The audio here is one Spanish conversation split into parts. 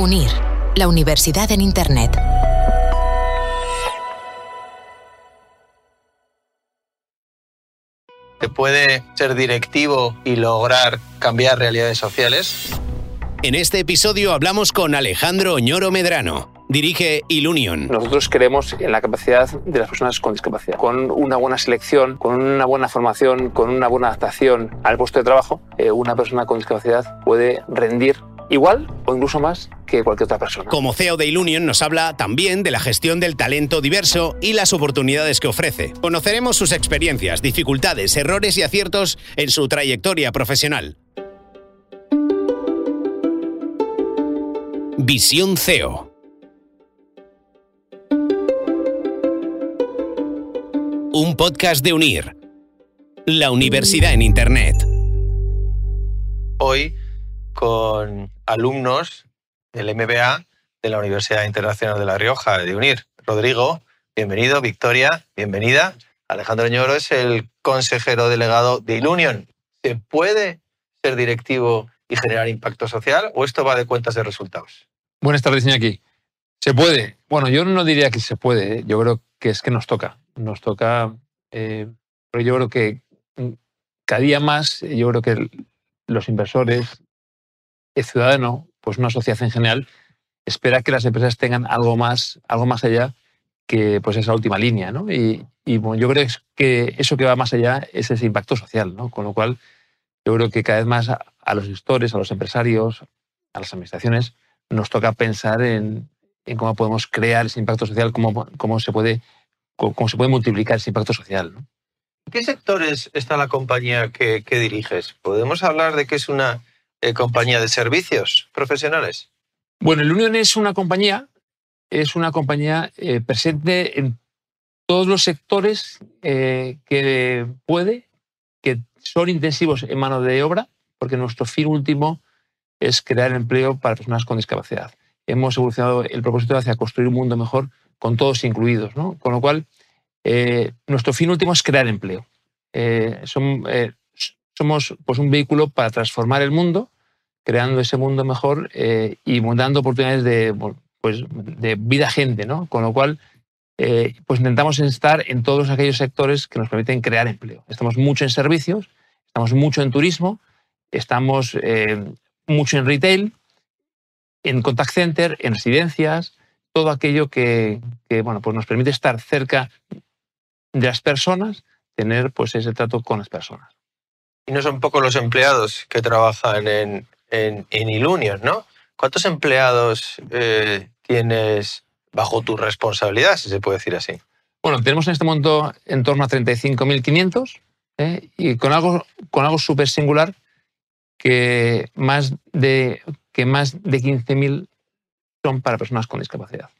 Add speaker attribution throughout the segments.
Speaker 1: UNIR, la universidad en Internet.
Speaker 2: ¿Se puede ser directivo y lograr cambiar realidades sociales?
Speaker 3: En este episodio hablamos con Alejandro Oñoro Medrano. Dirige Ilunion.
Speaker 4: Nosotros creemos en la capacidad de las personas con discapacidad. Con una buena selección, con una buena formación, con una buena adaptación al puesto de trabajo, eh, una persona con discapacidad puede rendir igual o incluso más que cualquier otra persona.
Speaker 3: Como CEO de Ilunion nos habla también de la gestión del talento diverso y las oportunidades que ofrece. Conoceremos sus experiencias, dificultades, errores y aciertos en su trayectoria profesional. Visión CEO. Un podcast de Unir. La universidad en Internet.
Speaker 2: Hoy con alumnos del MBA de la Universidad Internacional de La Rioja, de UNIR. Rodrigo, bienvenido. Victoria, bienvenida. Alejandro Ñoro es el consejero delegado de Ilunion. ¿Se puede ser directivo y generar impacto social o esto va de cuentas de resultados?
Speaker 4: Buenas tardes, Iñaki. ¿Se puede? Bueno, yo no diría que se puede. ¿eh? Yo creo que es que nos toca. Nos toca, eh, pero yo creo que cada día más, yo creo que los inversores, ciudadano, pues una sociedad en general, espera que las empresas tengan algo más, algo más allá que pues esa última línea. ¿no? Y, yo creo que eso que va más allá es ese impacto social. ¿no? Con lo cual, yo creo que cada vez más a, los gestores, a los empresarios, a las administraciones, nos toca pensar en, cómo podemos crear ese impacto social, cómo, se, puede, cómo, se puede multiplicar ese impacto social. ¿no?
Speaker 2: ¿En qué sectores está la compañía que, que diriges? ¿Podemos hablar de que es una eh, compañía de servicios profesionales?
Speaker 4: Bueno, el Union es una compañía, es una compañía eh, presente en todos los sectores eh, que puede, que son intensivos en mano de obra, porque nuestro fin último es crear empleo para personas con discapacidad. Hemos evolucionado el propósito hacia construir un mundo mejor con todos incluidos, ¿no? Con lo cual, nuestro fin último es crear empleo. Somos pues, un vehículo para transformar el mundo, creando ese mundo mejor eh, y dando oportunidades de, pues, de vida gente, ¿no? Con lo cual, eh, pues intentamos estar en todos aquellos sectores que nos permiten crear empleo. Estamos mucho en servicios, estamos mucho en turismo, estamos eh, mucho en retail, en contact center, en residencias, todo aquello que, que, bueno, pues nos permite estar cerca de las personas, tener pues ese trato con las personas.
Speaker 2: Y no son pocos los empleados que trabajan en, en, Ilunion, ¿no? ¿Cuántos empleados eh, tienes bajo tu responsabilidad, si se puede decir así?
Speaker 4: Bueno, tenemos en este momento en torno a 35.500 ¿eh? y con algo, con algo súper singular que más de, que más de 15.000 son para personas con discapacidad.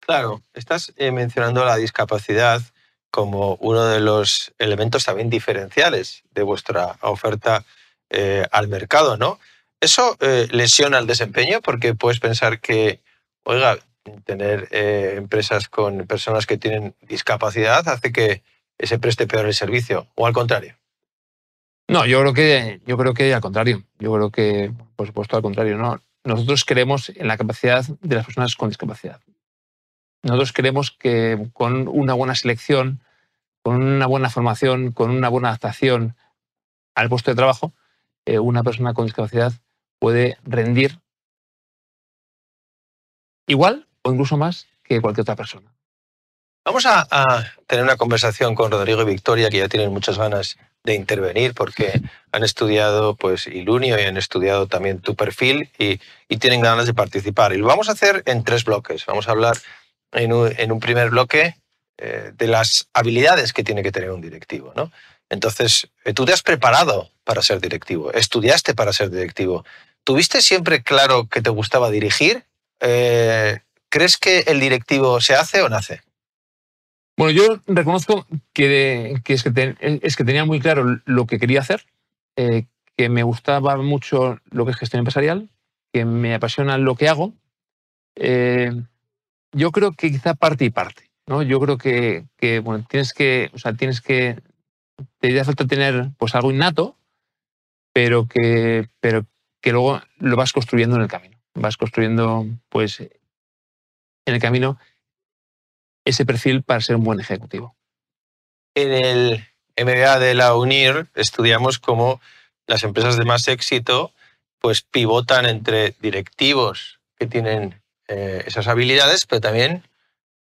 Speaker 2: Claro, estás eh, mencionando la discapacidad como uno de los elementos también diferenciales de vuestra oferta eh, al mercado, ¿no? Eso eh, lesiona el desempeño porque puedes pensar que, oiga, tener eh, empresas con personas que tienen discapacidad hace que se preste peor el servicio, o al contrario.
Speaker 4: No, yo creo que yo creo que al contrario. Yo creo que, por supuesto, al contrario. No, nosotros creemos en la capacidad de las personas con discapacidad. Nosotros creemos que con una buena selección, con una buena formación, con una buena adaptación al puesto de trabajo, eh, una persona con discapacidad puede rendir igual o incluso más que cualquier otra persona.
Speaker 2: Vamos a, tener una conversación con Rodrigo y Victoria, que ya tienen muchas ganas de intervenir porque han estudiado pues Ilunio y han estudiado también tu perfil y, y, tienen ganas de participar. Y lo vamos a hacer en tres bloques. Vamos a hablar en un, primer bloque eh, de las habilidades que tiene que tener un directivo. ¿no? Entonces, eh, tú te has preparado para ser directivo, estudiaste para ser directivo. ¿Tuviste siempre claro que te gustaba dirigir? Eh, ¿Crees que el directivo se hace o nace?
Speaker 4: Bueno, yo reconozco que, es, que que tenía muy claro lo que quería hacer, que me gustaba mucho lo que es gestión empresarial, que me apasiona lo que hago yo creo que quizá parte y parte. ¿no? Yo creo que, bueno, tienes que, o sea, tienes que, te hace falta tener pues algo innato, pero que, pero que luego lo vas construyendo en el camino. vas construyendo, pues, en el camino ese perfil para ser un buen ejecutivo.
Speaker 2: En el MBA de la UNIR estudiamos cómo las empresas de más éxito pues pivotan entre directivos que tienen eh, esas habilidades, pero también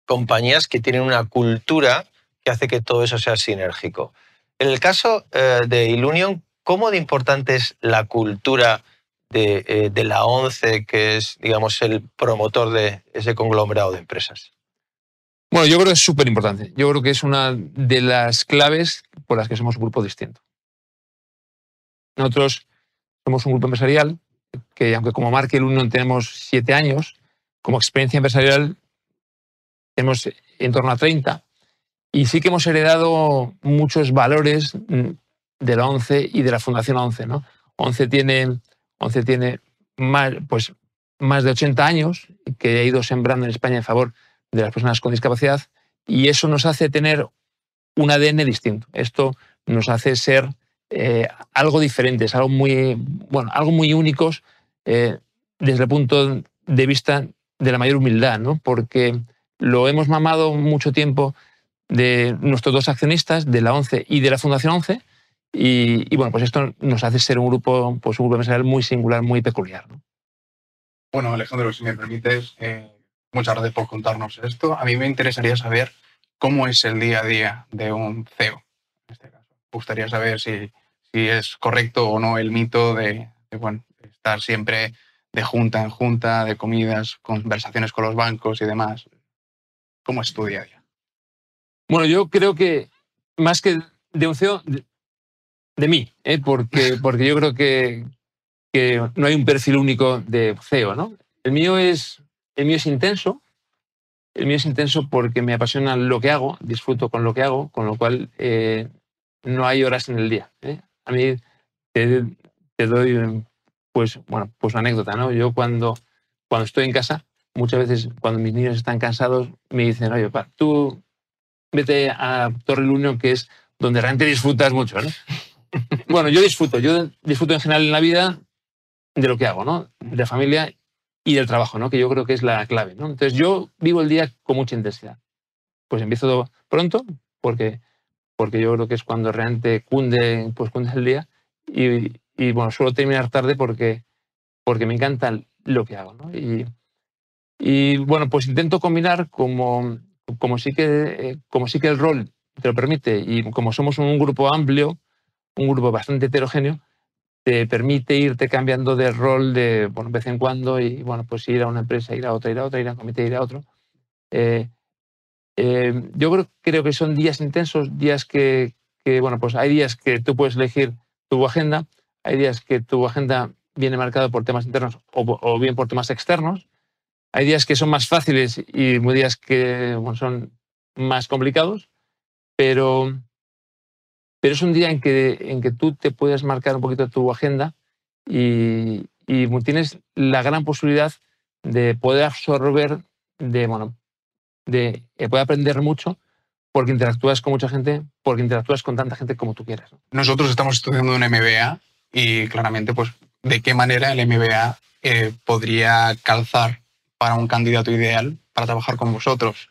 Speaker 2: compañías que tienen una cultura que hace que todo eso sea sinérgico. En el caso eh, de Ilunion, ¿cómo de importante es la cultura de, eh, de, la ONCE, que es, digamos, el promotor de ese conglomerado de empresas?
Speaker 4: Bueno, yo creo que es súper importante. Yo creo que es una de las claves por las que somos un grupo distinto. Nosotros somos un grupo empresarial que, aunque como marca Ilunion tenemos siete años, como experiencia empresarial tenemos en torno a 30 y sí que hemos heredado muchos valores de la ONCE y de la Fundación ONCE. ¿no? ONCE tiene, ONCE tiene más, pues, más de 80 años que ha ido sembrando en España en favor de las personas con discapacidad y eso nos hace tener un ADN distinto. Esto nos hace ser eh, algo diferente, algo muy, bueno, algo muy únicos eh, desde el punto de vista de la mayor humildad, ¿no? porque lo hemos mamado mucho tiempo de nuestros dos accionistas, de la ONCE y de la Fundación ONCE, y, bueno, pues esto nos hace ser un grupo, pues un grupo empresarial muy singular, muy peculiar.
Speaker 5: Bueno, Alejandro, si me permites, eh, muchas gracias por contarnos esto. A mí me interesaría saber cómo es el día a día de un CEO, en este caso. Me gustaría saber si, si es correcto o no el mito de, de bueno, estar siempre de junta en junta, de comidas, conversaciones con los bancos y demás. ¿Cómo es tu día a día?
Speaker 4: Bueno, yo creo que más que de un CEO, de, mí, ¿eh? porque, porque yo creo que, que, no hay un perfil único de CEO. ¿no? El, mío es, el mío es intenso. El mío es intenso porque me apasiona lo que hago, disfruto con lo que hago, con lo cual eh, no hay horas en el día. ¿eh? A mí te, te doy pues, bueno, pues una anécdota, ¿no? Yo cuando, cuando estoy en casa, muchas veces cuando mis niños están cansados, me dicen, oye, papá, tú vete a Torre Unión, que es donde realmente disfrutas mucho, ¿no? Bueno, yo disfruto, yo disfruto en general en la vida de lo que hago, ¿no? De familia y del trabajo, ¿no? Que yo creo que es la clave, ¿no? Entonces yo vivo el día con mucha intensidad. Pues empiezo pronto, porque, porque yo creo que es cuando realmente cunde, pues cunde el día, y, y bueno, suelo terminar tarde porque, porque me encanta lo que hago. Y, y, bueno, pues intento combinar como, como, sí que, como sí que el rol te lo permite y como somos un grupo amplio, un grupo bastante heterogéneo, te permite irte cambiando de rol de bueno, vez en cuando y bueno, pues ir a una empresa, ir a otra, ir a otra, ir a un comité, ir a otro. Eh, eh, yo creo, creo, que son días intensos, días que, bueno, pues hay días que tú puedes elegir tu agenda hay días que tu agenda viene marcada por temas internos o, bien por temas externos. Hay días que son más fáciles y días que son más complicados, pero, pero es un día en que, en que tú te puedes marcar un poquito tu agenda y, tienes la gran posibilidad de poder absorber, de, bueno, de, poder aprender mucho porque interactúas con mucha gente, porque interactúas con tanta gente como tú quieras.
Speaker 5: Nosotros estamos estudiando un MBA y claramente, pues, de qué manera el MBA eh, podría calzar para un candidato ideal para trabajar con vosotros.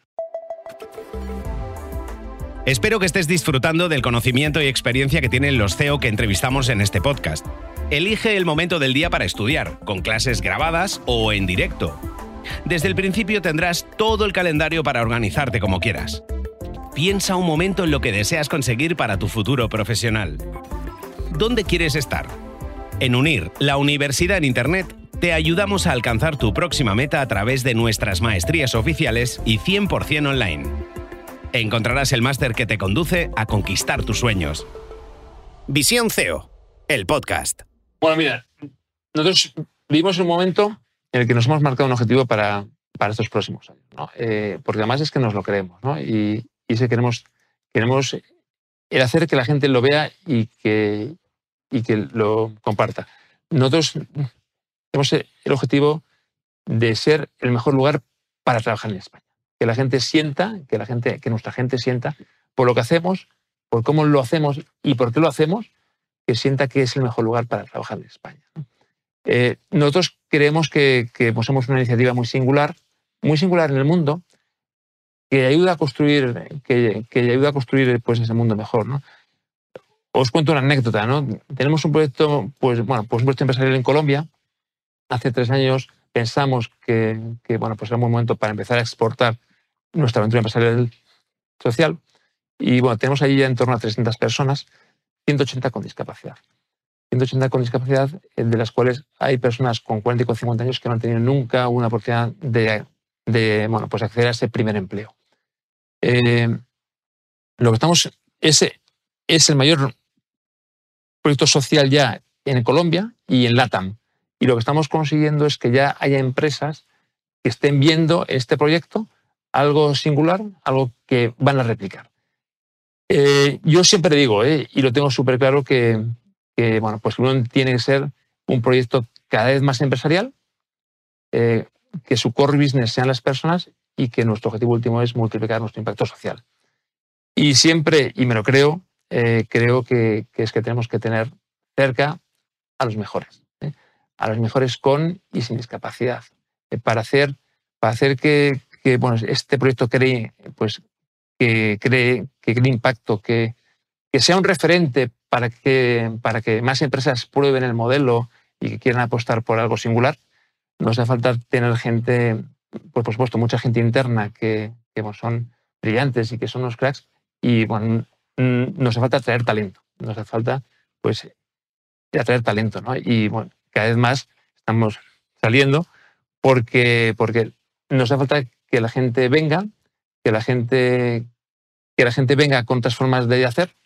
Speaker 3: Espero que estés disfrutando del conocimiento y experiencia que tienen los CEO que entrevistamos en este podcast. Elige el momento del día para estudiar, con clases grabadas o en directo. Desde el principio tendrás todo el calendario para organizarte como quieras. Piensa un momento en lo que deseas conseguir para tu futuro profesional. ¿Dónde quieres estar? En Unir, la universidad en Internet, te ayudamos a alcanzar tu próxima meta a través de nuestras maestrías oficiales y 100% online. Encontrarás el máster que te conduce a conquistar tus sueños. Visión CEO, el podcast.
Speaker 4: Bueno, mira, nosotros vivimos un momento en el que nos hemos marcado un objetivo para, para estos próximos años, ¿no? Eh, porque además es que nos lo creemos, ¿no? Y, y queremos, queremos el hacer que la gente lo vea y que, y que lo comparta. Nosotros tenemos el objetivo de ser el mejor lugar para trabajar en España. Que la gente sienta, que, la gente, que nuestra gente sienta por lo que hacemos, por cómo lo hacemos y por qué lo hacemos, que sienta que es el mejor lugar para trabajar en España. Eh, nosotros creemos que, que pues, una iniciativa muy singular, muy singular en el mundo, que ayuda a construir, que, que ayuda a construir pues, ese mundo mejor. ¿no? Os cuento una anécdota. ¿no? Tenemos un proyecto, pues, bueno, pues un proyecto empresarial en Colombia. Hace tres años pensamos que, que bueno, pues era un buen momento para empezar a exportar nuestra aventura empresarial social. Y bueno, tenemos ahí ya en torno a 300 personas, 180 con discapacidad. 180 con discapacidad, eh, de las cuales hay personas con 40 y con 50 años que no han tenido nunca una oportunidad de, de bueno, pues acceder a ese primer empleo. Eh, lo que estamos, ese es el mayor proyecto social ya en Colombia y en LATAM. Y lo que estamos consiguiendo es que ya haya empresas que estén viendo este proyecto algo singular, algo que van a replicar. Eh, yo siempre digo, y lo tengo súper claro, que, que bueno, pues uno tiene que ser un proyecto cada vez más empresarial, eh, que su core business sean las personas y que nuestro objetivo último es multiplicar nuestro impacto social. Y siempre, y me lo creo, eh, creo que, es que tenemos que tener cerca a los mejores, ¿eh? a los mejores con y sin discapacidad, para hacer, para hacer que, bueno, este proyecto cree, pues, que cree, que cree impacto, que, que sea un referente para que, para que más empresas prueben el modelo y que quieran apostar por algo singular, nos hace falta tener gente, pues por supuesto, mucha gente interna que, que son brillantes y que son unos cracks, y bueno, nos hace falta traer talento, nos hace falta pues atraer talento, ¿no? Y bueno, cada vez más estamos saliendo porque, porque nos hace falta que la gente venga, que la gente, que la gente venga con otras formas de hacer,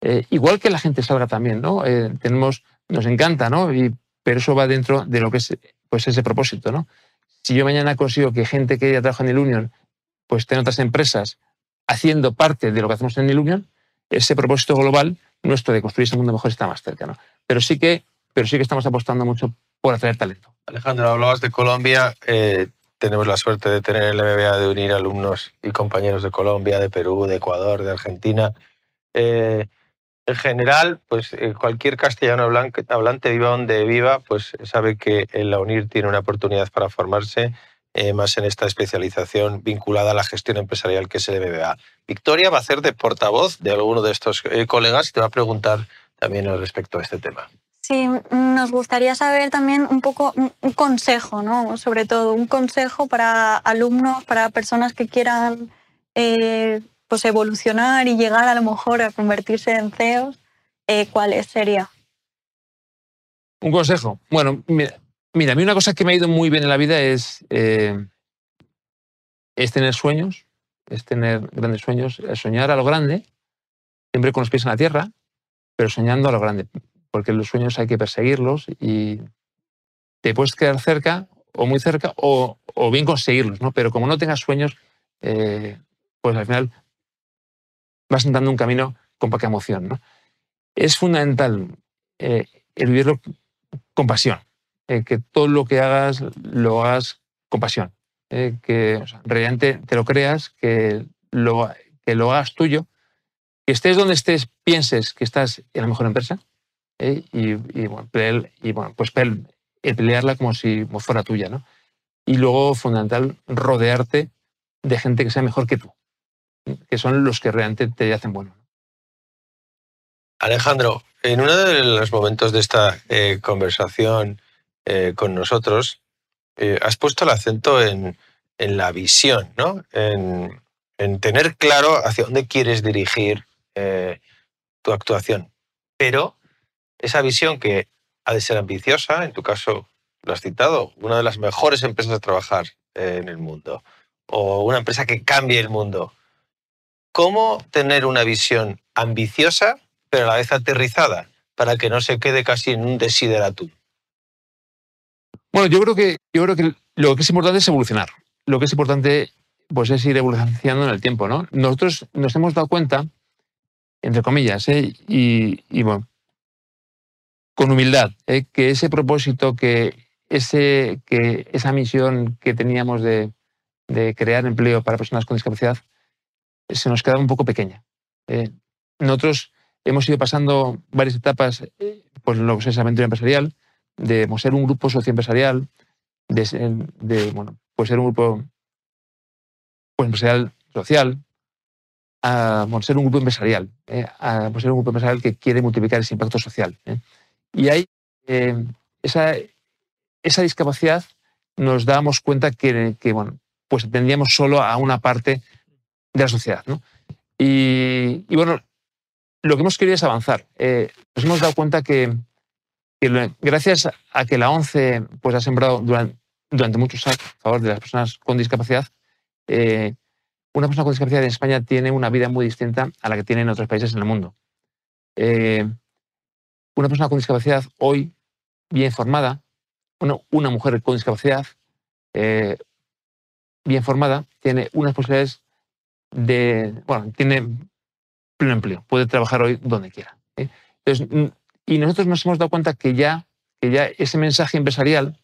Speaker 4: eh, igual que la gente salga también, ¿no? Eh, tenemos, nos encanta, ¿no? Y, pero eso va dentro de lo que es pues ese propósito, ¿no? Si yo mañana consigo que gente que ya trabaja en el Union, pues tenga otras empresas haciendo parte de lo que hacemos en el Union, ese propósito global nuestro de construir ese mundo mejor está más cerca, ¿no? Pero sí que, pero sí que estamos apostando mucho por atraer talento.
Speaker 2: Alejandro, hablabas de Colombia. Eh, tenemos la suerte de tener el MBA de unir alumnos y compañeros de Colombia, de Perú, de Ecuador, de Argentina. Eh, en general, pues eh, cualquier castellano hablante, viva donde viva, pues sabe que la UNIR tiene una oportunidad para formarse eh, más en esta especialización vinculada a la gestión empresarial que es el MBA. Victoria va a hacer de portavoz de alguno de estos colegas y te va a preguntar también respecto a este tema.
Speaker 6: Sí, nos gustaría saber también un poco un consejo, ¿no? Sobre todo un consejo para alumnos, para personas que quieran pues evolucionar y llegar a lo mejor a convertirse en CEOs, eh, ¿cuáles sería?
Speaker 4: Un consejo. Bueno, mira, mira, a mí una cosa que me ha ido muy bien en la vida es, eh, es tener sueños, es tener grandes sueños, soñar a lo grande, siempre con los pies en la tierra, pero soñando a lo grande, porque los sueños hay que perseguirlos y te puedes quedar cerca o muy cerca o, bien conseguirlos, ¿no? Pero como no tengas sueños, eh, pues al final vas andando un camino con poca emoción. ¿no? Es fundamental eh, el vivirlo con pasión, eh, que todo lo que hagas lo hagas con pasión, que realmente te lo creas, que lo, que lo hagas tuyo, que estés donde estés, pienses que estás en la mejor empresa y, bueno, y, bueno, pues pelearla como si fuera tuya. ¿no? Y luego, fundamental, rodearte de gente que sea mejor que tú que son los que realmente te hacen bueno.
Speaker 2: Alejandro, en uno de los momentos de esta eh, conversación eh, con nosotros, eh, has puesto el acento en, la visión, ¿no? En, tener claro hacia dónde quieres dirigir tu actuación. Pero esa visión que ha de ser ambiciosa, en tu caso lo has citado, una de las mejores empresas a trabajar en el mundo, o una empresa que cambie el mundo, cómo tener una visión ambiciosa, pero a la vez aterrizada, para que no se quede casi en un desideratum.
Speaker 4: Bueno, yo creo que, yo creo que lo que es importante es evolucionar. Lo que es importante pues, es ir evolucionando en el tiempo. ¿no? Nosotros nos hemos dado cuenta, entre comillas, ¿eh? y, bueno, con humildad, ¿eh? que ese propósito, que, ese, que esa misión que teníamos de crear empleo para personas con discapacidad, se nos quedaba un poco pequeña. Eh, nosotros hemos ido pasando varias etapas, eh, pues lo que es aventura empresarial, de pues, ser un grupo socioempresarial, de, ser- de, bueno, pues ser un grupo pues, empresarial social, a ser un grupo empresarial, eh, a pues, ser un grupo empresarial que quiere multiplicar ese impacto social. eh. Y ahí eh, esa, esa discapacidad nos damos cuenta que, bueno, pues atendíamos solo a una parte de la sociedad. ¿no? Y, y, bueno, lo que hemos querido es avanzar. Eh, nos hemos dado cuenta que, gracias a que la ONCE pues, ha sembrado durante, muchos años a favor de las personas con discapacidad, eh, una persona con discapacidad en España tiene una vida muy distinta a la que tiene en otros países en el mundo. Una persona con discapacidad hoy, bien formada, bueno, una mujer con discapacidad eh, bien formada, tiene unas posibilidades de, bueno, tiene pleno empleo, puede trabajar hoy donde quiera. ¿eh? Mm, y nosotros nos hemos dado cuenta que ya, que ya ese mensaje empresarial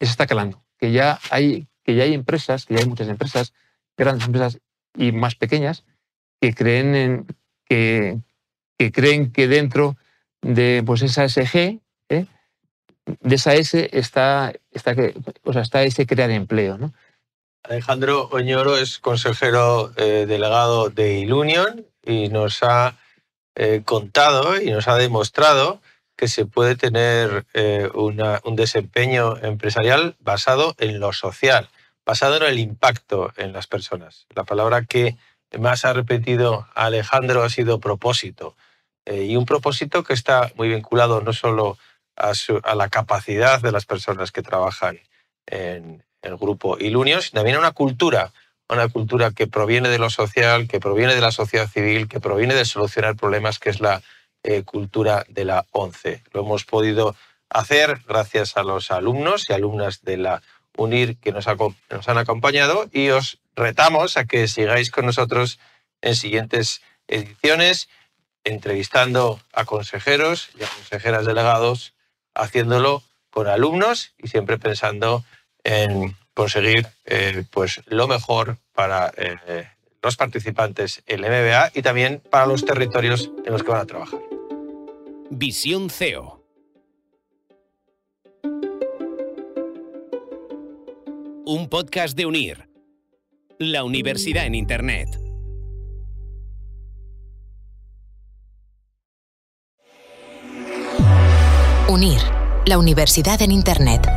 Speaker 4: se está calando, que ya hay, que ya hay empresas, que ya hay muchas empresas, grandes empresas y más pequeñas, que creen en, que, que creen que dentro de pues esa SG, ¿eh? de esa S está, está, o sea, está ese crear empleo. ¿no?
Speaker 2: Alejandro Oñoro es consejero eh, delegado de Ilunion y nos ha eh, contado y nos ha demostrado que se puede tener una- un desempeño empresarial basado en lo social, basado en el impacto en las personas. La palabra que más ha repetido Alejandro ha sido propósito. Y un propósito que está muy vinculado no solo a, la capacidad de las personas que trabajan en el grupo Ilunio, sino también a una cultura, una cultura que proviene de lo social, que proviene de la sociedad civil, que proviene de solucionar problemas, que es la eh, cultura de la ONCE. Lo hemos podido hacer gracias a los alumnos y alumnas de la UNIR que nos han acompañado y os retamos a que sigáis con nosotros en siguientes ediciones, entrevistando a consejeros y a consejeras delegados, haciéndolo con alumnos y siempre pensando en conseguir eh, pues, lo mejor para eh, los participantes en el MBA y también para los territorios en los que van a trabajar.
Speaker 3: Visión CEO. Un podcast de Unir. La universidad en Internet.
Speaker 1: UNIR, la universidad en Internet.